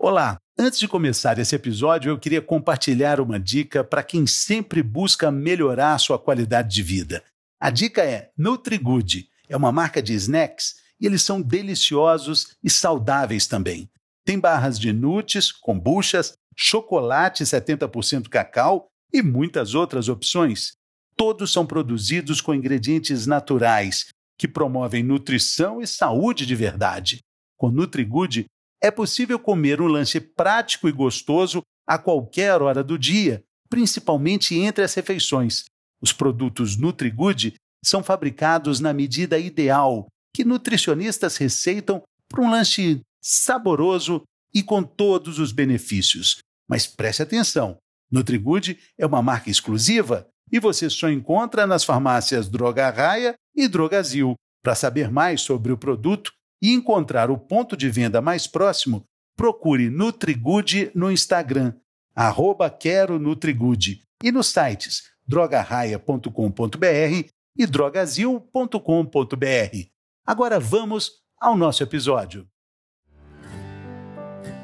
Olá! Antes de começar esse episódio, eu queria compartilhar uma dica para quem sempre busca melhorar sua qualidade de vida. A dica é NutriGood. É uma marca de snacks e eles são deliciosos e saudáveis também. Tem barras de nuts, kombuchas, chocolate 70% cacau e muitas outras opções. Todos são produzidos com ingredientes naturais que promovem nutrição e saúde de verdade. Com NutriGood, é possível comer um lanche prático e gostoso a qualquer hora do dia, principalmente entre as refeições. Os produtos NutriGood são fabricados na medida ideal que nutricionistas receitam para um lanche saboroso e com todos os benefícios. Mas preste atenção: NutriGood é uma marca exclusiva e você só encontra nas farmácias Droga Raia e Drogazil. Para saber mais sobre o produto, e encontrar o ponto de venda mais próximo, procure NutriGood no Instagram, arroba quero NutriGood, e nos sites drogarraia.com.br e drogazil.com.br. Agora vamos ao nosso episódio.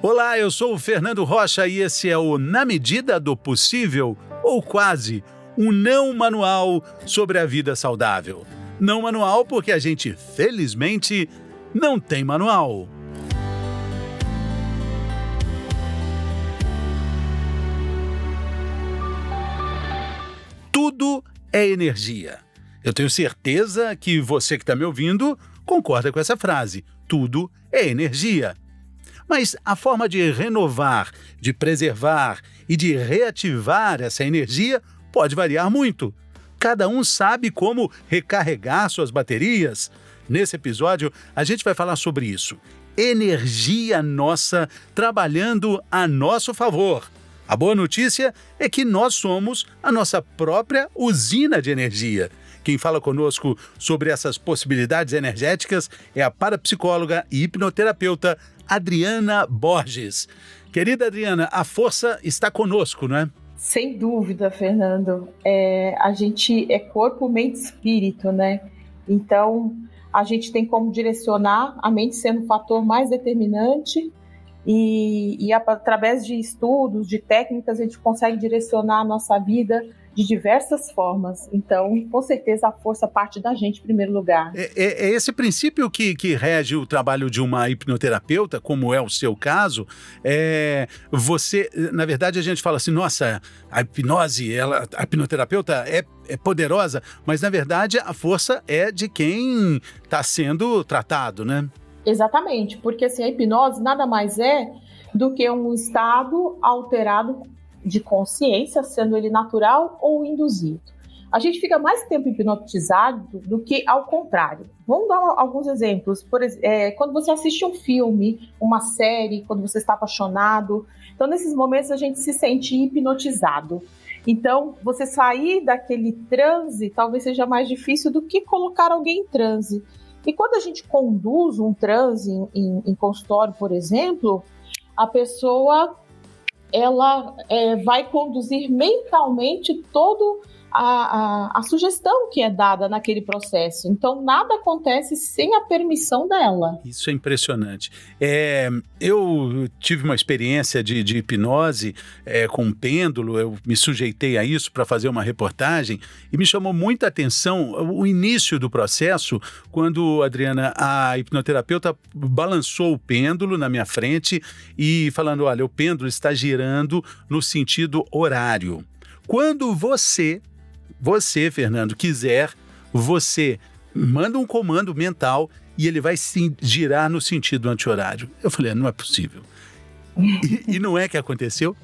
Olá, eu sou o Fernando Rocha e esse é o Na Medida do Possível, ou quase, um não manual sobre a vida saudável. Não manual porque a gente, felizmente, não tem manual. Tudo é energia. Eu tenho certeza que você que está me ouvindo concorda com essa frase. Tudo é energia. Mas a forma de renovar, de preservar e de reativar essa energia pode variar muito. Cada um sabe como recarregar suas baterias, Nesse episódio, a gente vai falar sobre isso. Energia nossa trabalhando a nosso favor. A boa notícia é que nós somos a nossa própria usina de energia. Quem fala conosco sobre essas possibilidades energéticas é a parapsicóloga e hipnoterapeuta Adriana Borges. Querida Adriana, a força está conosco, não é? Sem dúvida, Fernando. É, a gente é corpo, mente e espírito, né? Então, a gente tem como direcionar, a mente sendo o fator mais determinante, e, e através de estudos, de técnicas, a gente consegue direcionar a nossa vida de diversas formas. Então, com certeza, a força parte da gente em primeiro lugar. É, é, é, esse princípio que, que rege o trabalho de uma hipnoterapeuta, como é o seu caso. É, você, na verdade, a gente fala assim: nossa, a hipnose, ela, a hipnoterapeuta é, é poderosa, mas na verdade a força é de quem está sendo tratado, né? Exatamente, porque assim, a hipnose nada mais é do que um estado alterado de consciência, sendo ele natural ou induzido. A gente fica mais tempo hipnotizado do que ao contrário. Vamos dar alguns exemplos. Por é, quando você assiste um filme, uma série, quando você está apaixonado. Então, nesses momentos, a gente se sente hipnotizado. Então, você sair daquele transe talvez seja mais difícil do que colocar alguém em transe. E quando a gente conduz um transe em, em, em consultório, por exemplo, a pessoa ela é, vai conduzir mentalmente todo a, a, sugestão que é dada naquele processo. Então, nada acontece sem a permissão dela. Isso é impressionante. É, eu tive uma experiência de, de hipnose é, com um pêndulo, eu me sujeitei a isso para fazer uma reportagem e me chamou muita atenção o início do processo, quando, Adriana, a hipnoterapeuta balançou o pêndulo na minha frente e falando: olha, o pêndulo está girando no sentido horário. Quando você você, Fernando, quiser, você manda um comando mental e ele vai se girar no sentido anti-horário. Eu falei, não é possível. E, e não é que aconteceu?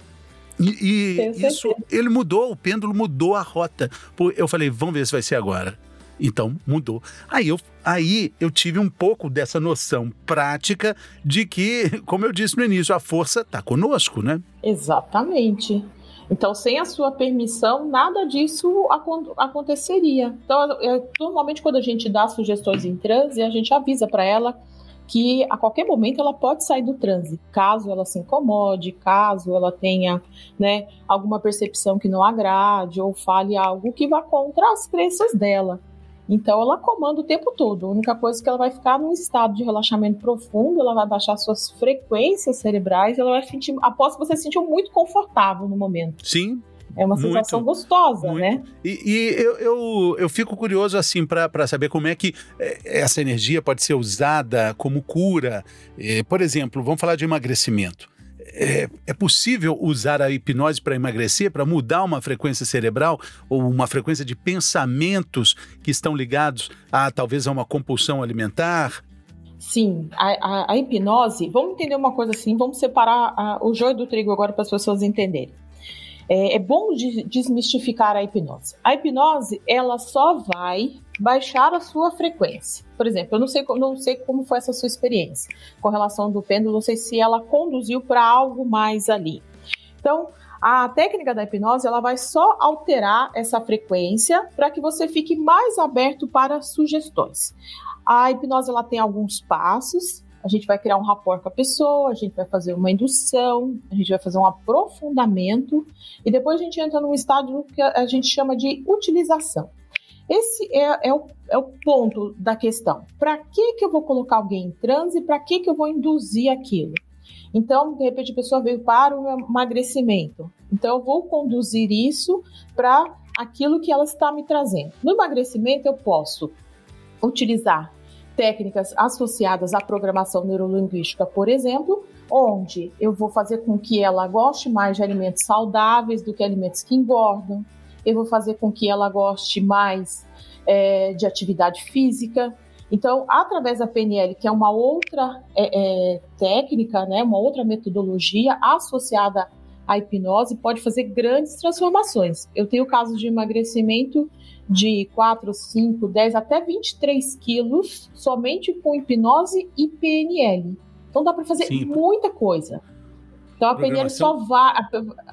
E, e isso, ele mudou, o pêndulo mudou a rota. Eu falei, vamos ver se vai ser agora. Então mudou. Aí eu, aí eu tive um pouco dessa noção prática de que, como eu disse no início, a força está conosco, né? Exatamente. Então, sem a sua permissão, nada disso aconteceria. Então, é, normalmente, quando a gente dá sugestões em transe, a gente avisa para ela que a qualquer momento ela pode sair do transe, caso ela se incomode, caso ela tenha né, alguma percepção que não agrade ou fale algo que vá contra as crenças dela. Então ela comanda o tempo todo. A única coisa é que ela vai ficar num estado de relaxamento profundo, ela vai baixar suas frequências cerebrais, ela vai sentir, após que você se sentiu muito confortável no momento. Sim, é uma sensação muito, gostosa, muito. né? E, e eu, eu, eu, fico curioso, assim, para saber como é que é, essa energia pode ser usada como cura. É, por exemplo, vamos falar de emagrecimento. É, é, possível usar a hipnose para emagrecer, para mudar uma frequência cerebral ou uma frequência de pensamentos que estão ligados a talvez a uma compulsão alimentar? Sim, a, a, a hipnose. Vamos entender uma coisa assim, vamos separar a, o joio do trigo agora para as pessoas entenderem. É, é bom de, desmistificar a hipnose. A hipnose, ela só vai baixar a sua frequência. Por exemplo, eu não sei, não sei como foi essa sua experiência com relação do pêndulo, não sei se ela conduziu para algo mais ali. Então, a técnica da hipnose ela vai só alterar essa frequência para que você fique mais aberto para sugestões. A hipnose ela tem alguns passos a gente vai criar um rapport com a pessoa, a gente vai fazer uma indução, a gente vai fazer um aprofundamento e depois a gente entra num estágio que a gente chama de utilização. Esse é, é, o, é o, ponto da questão. Para que, que eu vou colocar alguém em transe para que, que eu vou induzir aquilo? Então, de repente, a pessoa veio para o emagrecimento. Então, eu vou conduzir isso para aquilo que ela está me trazendo. No emagrecimento, eu posso utilizar técnicas associadas à programação neurolinguística, por exemplo, onde eu vou fazer com que ela goste mais de alimentos saudáveis do que alimentos que engordam, eu vou fazer com que ela goste mais é, de atividade física. Então, através da PNL, que é uma outra é, é, técnica, né, uma outra metodologia associada à hipnose, pode fazer grandes transformações. Eu tenho casos de emagrecimento de 4, 5, 10 até 23 quilos somente com hipnose e PNL. Então dá para fazer Sim. muita coisa. Então a PNL só vai.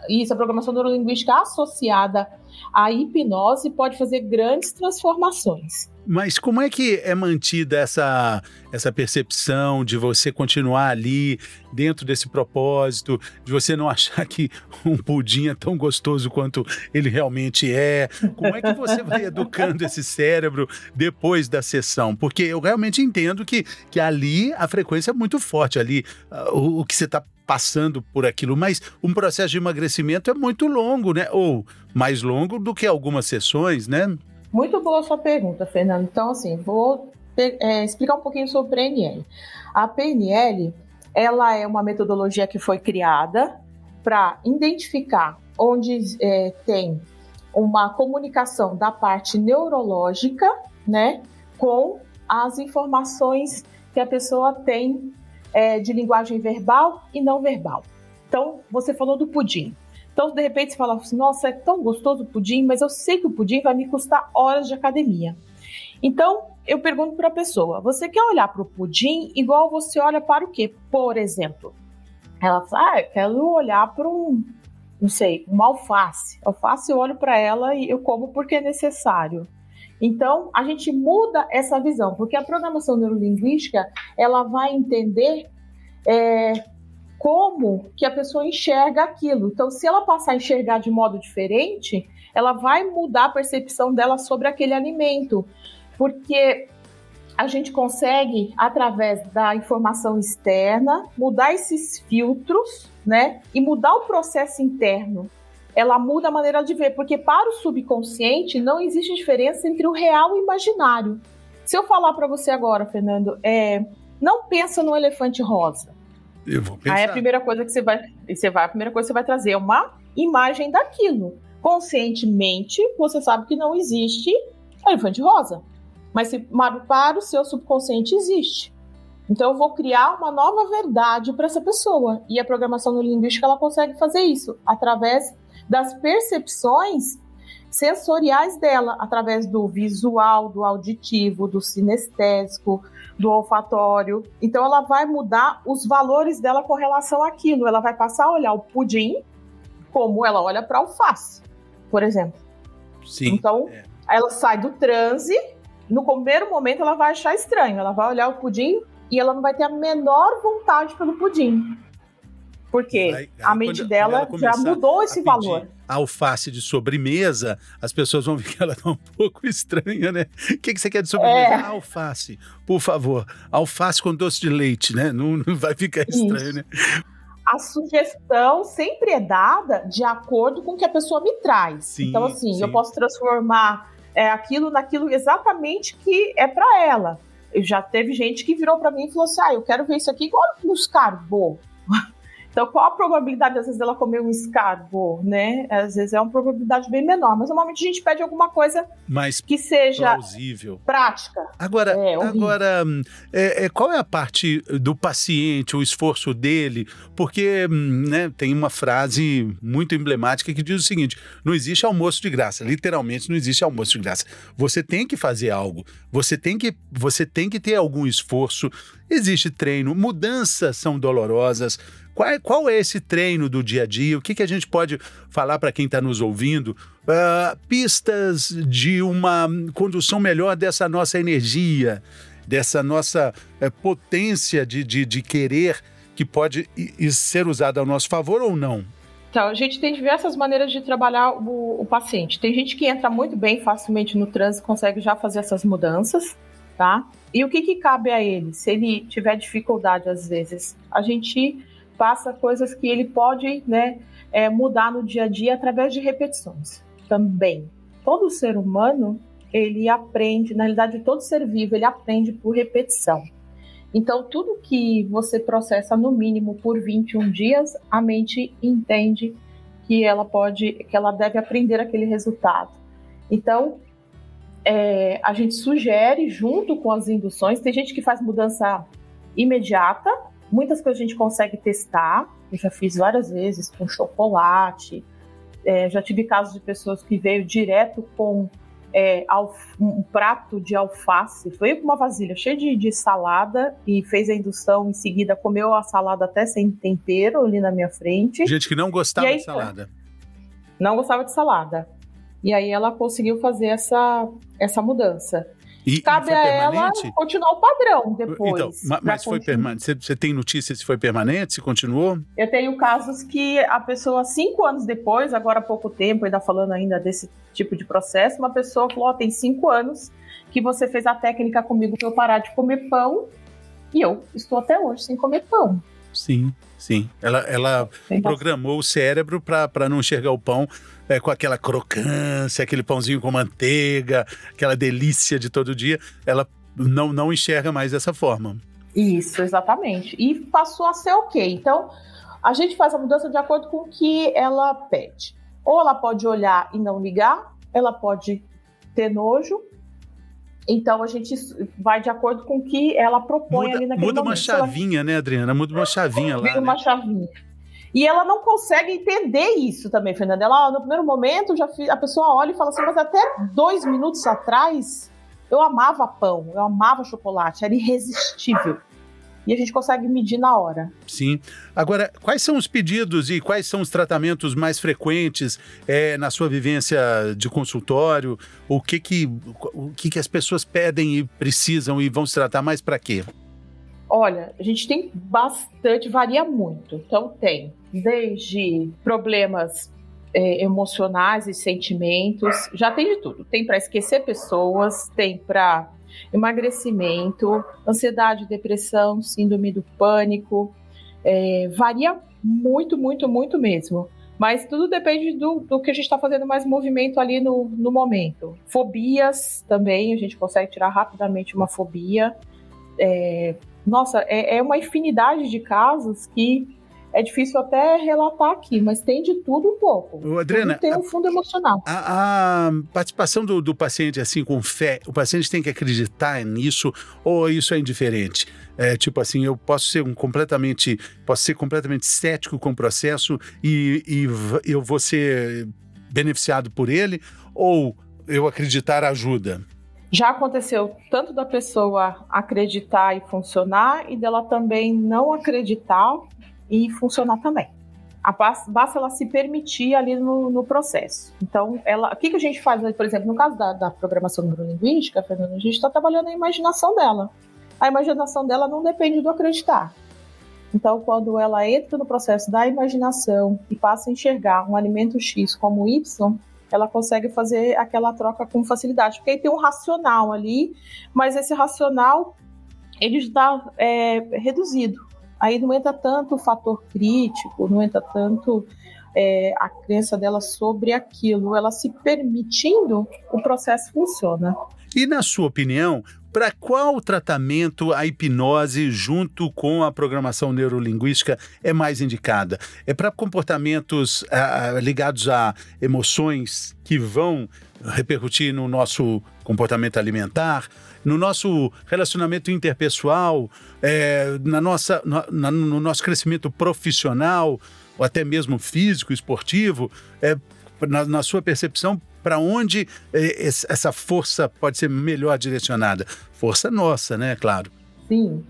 Isso, a programação neurolinguística associada à hipnose pode fazer grandes transformações. Mas como é que é mantida essa, essa percepção de você continuar ali dentro desse propósito, de você não achar que um pudim é tão gostoso quanto ele realmente é? Como é que você vai educando esse cérebro depois da sessão? Porque eu realmente entendo que, que ali a frequência é muito forte, ali uh, o, o que você está passando por aquilo, mas um processo de emagrecimento é muito longo, né? Ou mais longo do que algumas sessões, né? Muito boa sua pergunta, Fernando. Então, assim, vou é, explicar um pouquinho sobre PNL. A PNL, ela é uma metodologia que foi criada para identificar onde é, tem uma comunicação da parte neurológica, né, com as informações que a pessoa tem é, de linguagem verbal e não verbal. Então, você falou do pudim. Então, de repente, você fala assim: nossa, é tão gostoso o pudim, mas eu sei que o pudim vai me custar horas de academia. Então, eu pergunto para a pessoa: você quer olhar para o pudim igual você olha para o quê? Por exemplo, ela fala: ah, eu quero olhar para um, não sei, uma alface. Alface eu olho para ela e eu como porque é necessário. Então, a gente muda essa visão, porque a programação neurolinguística ela vai entender é, como que a pessoa enxerga aquilo. Então, se ela passar a enxergar de modo diferente, ela vai mudar a percepção dela sobre aquele alimento, porque a gente consegue, através da informação externa, mudar esses filtros, né? E mudar o processo interno. Ela muda a maneira de ver, porque para o subconsciente não existe diferença entre o real e o imaginário. Se eu falar para você agora, Fernando, é, não pensa no elefante rosa. Eu vou pensar. Aí a primeira coisa que você vai, você vai, a primeira coisa que você vai trazer é uma imagem daquilo. Conscientemente, você sabe que não existe elefante rosa. Mas se, para o seu subconsciente existe. Então eu vou criar uma nova verdade para essa pessoa. E a programação neurolinguística ela consegue fazer isso através das percepções sensoriais dela, através do visual, do auditivo, do sinestésico, do olfatório. Então ela vai mudar os valores dela com relação àquilo. Ela vai passar a olhar o pudim como ela olha para alface, por exemplo. Sim. Então é. ela sai do transe. No primeiro momento ela vai achar estranho. Ela vai olhar o pudim e ela não vai ter a menor vontade pelo pudim. Porque aí, aí, a mente dela já mudou esse valor. Alface de sobremesa, as pessoas vão ver que ela tá um pouco estranha, né? O que, que você quer de sobremesa? É. Ah, alface, por favor. Alface com doce de leite, né? Não, não vai ficar estranho, Isso. né? a sugestão sempre é dada de acordo com o que a pessoa me traz. Sim, então, assim, sim. eu posso transformar é, aquilo naquilo exatamente que é para ela. Já teve gente que virou para mim e falou assim: ah, eu quero ver isso aqui igual nos carbo. Então, qual a probabilidade, às vezes, dela comer um escarbo, né? Às vezes é uma probabilidade bem menor, mas normalmente a gente pede alguma coisa Mais que seja plausível. prática. Agora, é, agora é, é, qual é a parte do paciente, o esforço dele? Porque né, tem uma frase muito emblemática que diz o seguinte: não existe almoço de graça. Literalmente, não existe almoço de graça. Você tem que fazer algo, você tem que, você tem que ter algum esforço. Existe treino, mudanças são dolorosas qual é, qual é esse treino do dia a dia? O que, que a gente pode falar para quem está nos ouvindo? Uh, pistas de uma condução melhor dessa nossa energia, dessa nossa uh, potência de, de, de, querer que pode ser usada ao nosso favor ou não? Então, a gente tem diversas maneiras de trabalhar o, o paciente. Tem gente que entra muito bem facilmente no trânsito, consegue já fazer essas mudanças, tá? E o que, que cabe a ele? Se ele tiver dificuldade, às vezes, a gente passa coisas que ele pode né, é, mudar no dia a dia através de repetições também. Todo ser humano, ele aprende, na realidade, todo ser vivo, ele aprende por repetição. Então, tudo que você processa no mínimo por 21 dias, a mente entende que ela pode, que ela deve aprender aquele resultado. Então, é, a gente sugere, junto com as induções, tem gente que faz mudança imediata, Muitas coisas a gente consegue testar. Eu já fiz várias vezes com chocolate. É, já tive casos de pessoas que veio direto com é, um prato de alface, veio com uma vasilha cheia de, de, salada e fez a indução em seguida, comeu a salada até sem tempero ali na minha frente. Gente que não gostava aí, de salada. Não gostava de salada. E aí ela conseguiu fazer essa, essa mudança. E, Cabe e a ela continuar o padrão depois. Então, mas, foi permanente. Você, você tem notícia se foi permanente, se continuou? Eu tenho casos que a pessoa, cinco anos depois, agora há pouco tempo, ainda falando ainda desse tipo de processo, uma pessoa falou: oh, tem cinco anos que você fez a técnica comigo para eu parar de comer pão e eu estou até hoje sem comer pão. Sim, sim. Ela, ela programou o cérebro para não enxergar o pão é, com aquela crocância, aquele pãozinho com manteiga, aquela delícia de todo dia. Ela não, não enxerga mais dessa forma. Isso, exatamente. E passou a ser ok. Então, a gente faz a mudança de acordo com o que ela pede. Ou ela pode olhar e não ligar, ela pode ter nojo, então a gente vai de acordo com o que ela propõe muda, ali naquele muda momento. Muda uma chavinha, né, Adriana? Muda uma chavinha lá. Muda né? uma chavinha. E ela não consegue entender isso também, Fernanda. Ela, no primeiro momento, já fiz, a pessoa olha e fala assim, mas até dois minutos atrás eu amava pão, eu amava chocolate, era irresistível e a gente consegue medir na hora. Sim. Agora, quais são os pedidos e quais são os tratamentos mais frequentes é, na sua vivência de consultório? O que que, o que que as pessoas pedem e precisam e vão se tratar mais para quê? Olha, a gente tem bastante, varia muito. Então tem desde problemas é, emocionais e sentimentos, já tem de tudo. Tem para esquecer pessoas, tem para emagrecimento, ansiedade, depressão, síndrome do pânico. É, varia muito, muito, muito mesmo. Mas tudo depende do, do que a gente está fazendo mais movimento ali no, no momento. Fobias também, a gente consegue tirar rapidamente uma fobia. É, nossa, é, é uma infinidade de casos que é difícil até relatar aqui, mas tem de tudo um pouco. O Adriana, tudo tem um fundo emocional. A, a participação do, do, paciente, assim, com fé, o paciente tem que acreditar nisso ou isso é indiferente? É, tipo assim, eu posso ser um completamente, posso ser completamente cético com o processo e, e eu vou ser beneficiado por ele ou eu acreditar ajuda? Já aconteceu tanto da pessoa acreditar e funcionar e dela também não acreditar e funcionar também. Basta ela se permitir ali no, no processo. Então, ela, o que, que a gente faz, por exemplo, no caso da, da programação neurolinguística, Fernanda, a gente está trabalhando a imaginação dela. A imaginação dela não depende do acreditar. Então, quando ela entra no processo da imaginação e passa a enxergar um alimento X como Y, ela consegue fazer aquela troca com facilidade, porque aí tem um racional ali, mas esse racional ele está é, reduzido. Aí não entra tanto o fator crítico, não entra tanto é, a crença dela sobre aquilo. Ela se permitindo, o processo funciona. E na sua opinião, para qual tratamento a hipnose, junto com a programação neurolinguística, é mais indicada? É para comportamentos ah, ligados a emoções que vão repercutir no nosso comportamento alimentar, no nosso relacionamento interpessoal, é, na nossa, na, no nosso crescimento profissional, ou até mesmo físico, esportivo, é, na, na sua percepção, para onde é, essa força pode ser melhor direcionada? Força nossa, né? Claro. Sim.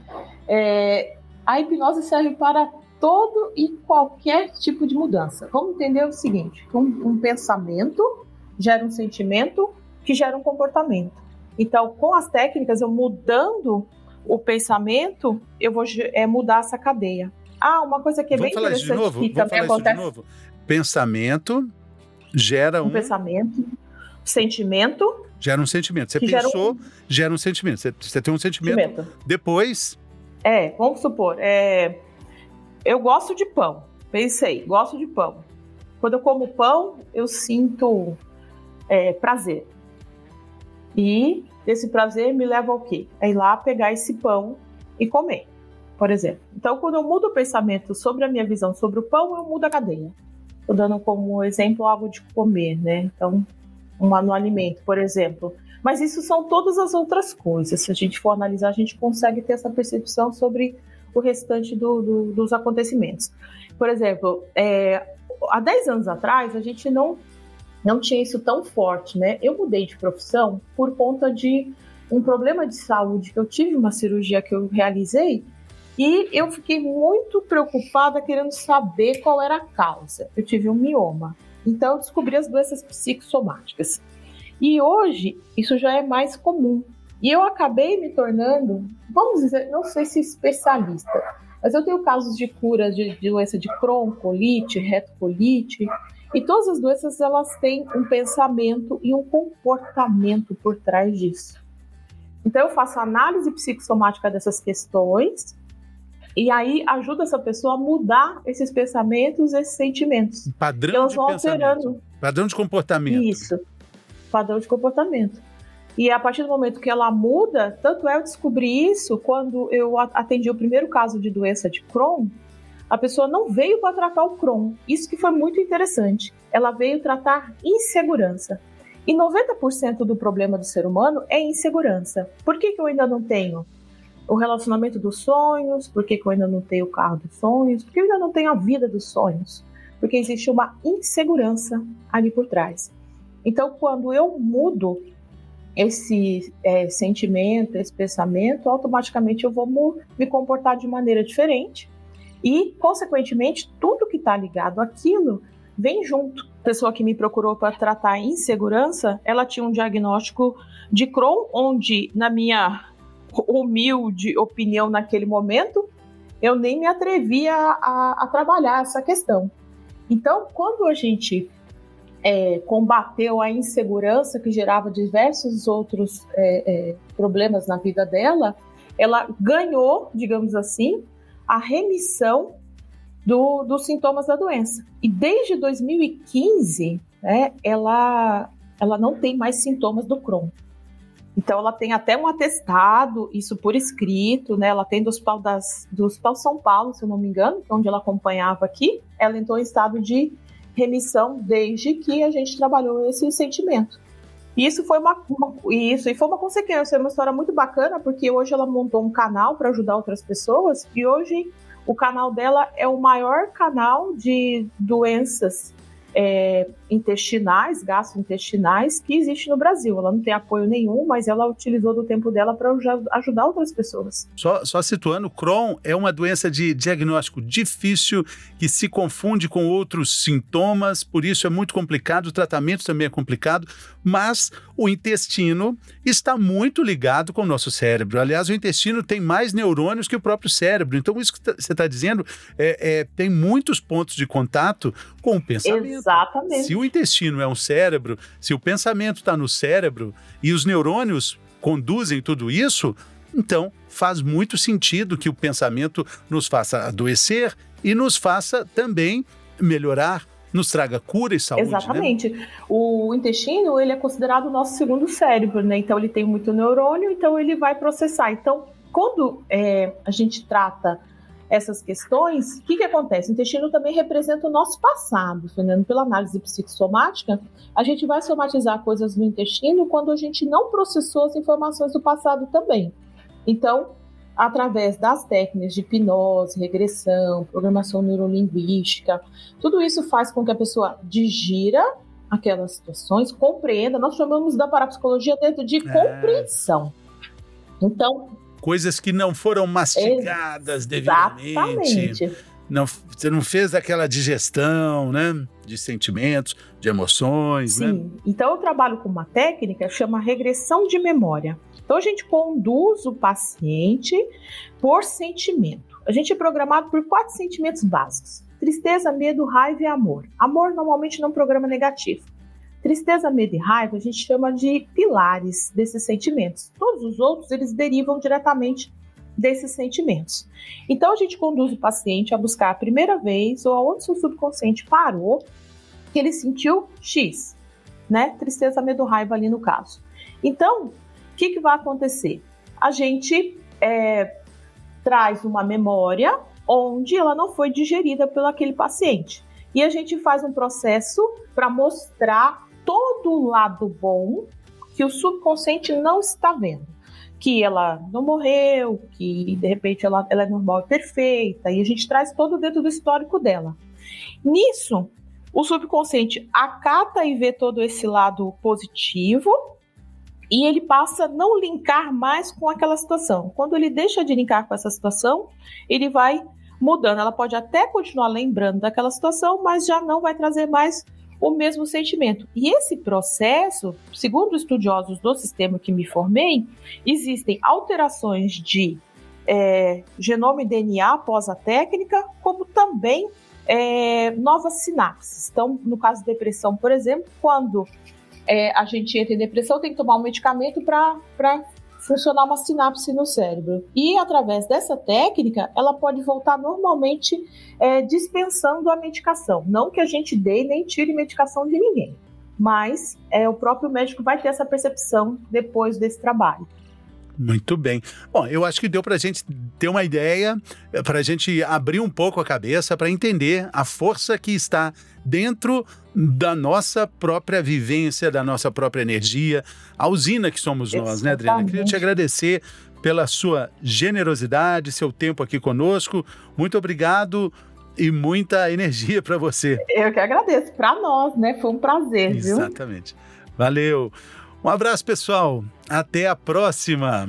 É, a hipnose serve para todo e qualquer tipo de mudança. Vamos entender o seguinte: um, um pensamento gera um sentimento que gera um comportamento. Então, com as técnicas, eu mudando o pensamento, eu vou é, mudar essa cadeia. Ah, uma coisa que é Vamos bem interessante de novo? que Vamos também acontece. de novo. Pensamento gera um... um pensamento, sentimento. Gera um sentimento. Você gera pensou, um... gera um sentimento. Você, você tem um sentimento. sentimento. Depois. É, vamos supor, é, eu gosto de pão. Pensei, gosto de pão. Quando eu como pão, eu sinto é, prazer. E esse prazer me leva ao quê? É ir lá pegar esse pão e comer, por exemplo. Então, quando eu mudo o pensamento sobre a minha visão sobre o pão, eu mudo a cadeia. Estou dando como exemplo algo de comer, né? Então, um, no alimento, por exemplo. Mas isso são todas as outras coisas. Se a gente for analisar, a gente consegue ter essa percepção sobre o restante do, do, dos acontecimentos. Por exemplo, é, há 10 anos atrás, a gente não não tinha isso tão forte, né? Eu mudei de profissão por conta de um problema de saúde que eu tive uma cirurgia que eu realizei e eu fiquei muito preocupada querendo saber qual era a causa. Eu tive um mioma. Então eu descobri as doenças psicossomáticas. E hoje isso já é mais comum. E eu acabei me tornando, vamos dizer, não sei se especialista, mas eu tenho casos de cura de, de doença de Crohn, colite, retocolite, e todas as doenças elas têm um pensamento e um comportamento por trás disso. Então eu faço análise psicossomática dessas questões e aí ajuda essa pessoa a mudar esses pensamentos, esses sentimentos. Padrão elas de vão pensamento. alterando. Padrão de comportamento. Isso. Padrão de comportamento. E a partir do momento que ela muda, tanto é eu descobri isso quando eu atendi o primeiro caso de doença de Crohn, a pessoa não veio para tratar o Crohn. Isso que foi muito interessante. Ela veio tratar insegurança. E 90% do problema do ser humano é insegurança. Por que, que eu ainda não tenho o relacionamento dos sonhos? Por que, que eu ainda não tenho o carro dos sonhos? Por que eu ainda não tenho a vida dos sonhos? Porque existe uma insegurança ali por trás. Então, quando eu mudo esse é, sentimento, esse pensamento, automaticamente eu vou me comportar de maneira diferente e, consequentemente, tudo que está ligado àquilo vem junto. A pessoa que me procurou para tratar insegurança, ela tinha um diagnóstico de Crohn, onde, na minha humilde opinião naquele momento, eu nem me atrevia a, a trabalhar essa questão. Então, quando a gente é, combateu a insegurança que gerava diversos outros é, é, problemas na vida dela, ela ganhou, digamos assim, a remissão do, dos sintomas da doença. E desde 2015, né, ela, ela não tem mais sintomas do Crohn. Então, ela tem até um atestado, isso por escrito, né? Ela tem do Hospital, das, do Hospital São Paulo, se eu não me engano, é onde ela acompanhava aqui. Ela entrou em estado de remissão desde que a gente trabalhou esse sentimento. E isso foi uma, uma, isso e foi uma consequência, é uma história muito bacana porque hoje ela montou um canal para ajudar outras pessoas e hoje o canal dela é o maior canal de doenças é, intestinais, gastrointestinais, que existe no Brasil. Ela não tem apoio nenhum, mas ela utilizou do tempo dela para ajudar outras pessoas. Só, só situando, Crohn é uma doença de diagnóstico difícil que se confunde com outros sintomas, por isso é muito complicado, o tratamento também é complicado, mas o intestino está muito ligado com o nosso cérebro. Aliás, o intestino tem mais neurônios que o próprio cérebro. Então, isso que tá, você está dizendo é, é, tem muitos pontos de contato com o pensamento. Exatamente. Se o intestino é um cérebro, se o pensamento está no cérebro e os neurônios conduzem tudo isso, então faz muito sentido que o pensamento nos faça adoecer e nos faça também melhorar, nos traga cura e saúde. Né? Exatamente. Né? O intestino ele é considerado o nosso segundo cérebro, né? Então ele tem muito neurônio, então ele vai processar. Então quando é, a gente trata essas questões, o que, que acontece? O intestino também representa o nosso passado, Fernando. Pela análise psicossomática, a gente vai somatizar coisas no intestino quando a gente não processou as informações do passado também. Então, através das técnicas de hipnose, regressão, programação neurolinguística, tudo isso faz com que a pessoa digira aquelas situações, compreenda. Nós chamamos da parapsicologia dentro de é. compreensão. Então, coisas que não foram mastigadas Exatamente. devidamente. Não, você não fez aquela digestão, né? De sentimentos, de emoções, né? Sim. Né? Então eu trabalho com uma técnica que chama regressão de memória. Então a gente conduz o paciente por sentimento. A gente é programado por quatro sentimentos básicos: tristeza, medo, raiva e amor. Amor normalmente não programa negativo. Tristeza, medo e raiva a gente chama de pilares desses sentimentos. Todos os outros eles derivam diretamente desses sentimentos. Então a gente conduz o paciente a buscar a primeira vez ou aonde seu subconsciente parou que ele sentiu X, né? Tristeza, medo, raiva ali no caso. Então, o que, que vai acontecer? A gente é, traz uma memória onde ela não foi digerida pelo aquele paciente. E a gente faz um processo para mostrar todo o lado bom que o subconsciente não está vendo. Que ela não morreu, que de repente ela, ela é normal e perfeita, e a gente traz todo dentro do histórico dela. Nisso, o subconsciente acata e vê todo esse lado positivo e ele passa a não linkar mais com aquela situação. Quando ele deixa de linkar com essa situação, ele vai mudando. Ela pode até continuar lembrando daquela situação, mas já não vai trazer mais o mesmo sentimento. E esse processo, segundo estudiosos do sistema que me formei, existem alterações de é, genoma e DNA após a técnica, como também é, novas sinapses. Então, no caso de depressão, por exemplo, quando é, a gente entra em depressão, tem que tomar um medicamento para funcionar uma sinapse no cérebro. E através dessa técnica, ela pode voltar normalmente é, dispensando a medicação. Não que a gente dê nem tire medicação de ninguém, mas é, o próprio médico vai ter essa percepção depois desse trabalho. Muito bem. Bom, eu acho que deu para a gente ter uma ideia, para a gente abrir um pouco a cabeça, para entender a força que está dentro da nossa própria vivência, da nossa própria energia, a usina que somos nós, né, Adriana? Queria te agradecer pela sua generosidade, seu tempo aqui conosco. Muito obrigado e muita energia para você. Eu que agradeço. Para nós, né? Foi um prazer, Exatamente. viu? Valeu. Um abraço, pessoal. Até a próxima.